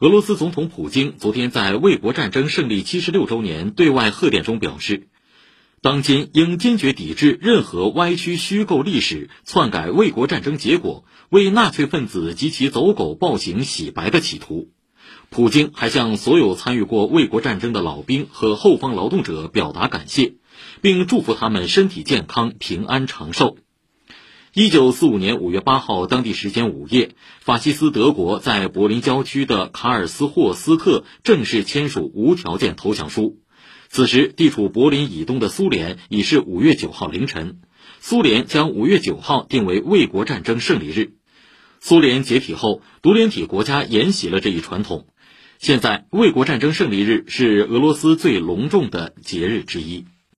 俄罗斯总统普京昨天在卫国战争胜利七十六周年对外贺电中表示，当今应坚决抵制任何歪曲虚构历史、篡改卫国战争结果、为纳粹分子及其走狗暴行洗白的企图。普京还向所有参与过卫国战争的老兵和后方劳动者表达感谢，并祝福他们身体健康、平安长寿。一九四五年五月八号，当地时间午夜，法西斯德国在柏林郊区的卡尔斯霍斯特正式签署无条件投降书。此时，地处柏林以东的苏联已是五月九号凌晨。苏联将五月九号定为卫国战争胜利日。苏联解体后，独联体国家沿袭了这一传统。现在，卫国战争胜利日是俄罗斯最隆重的节日之一。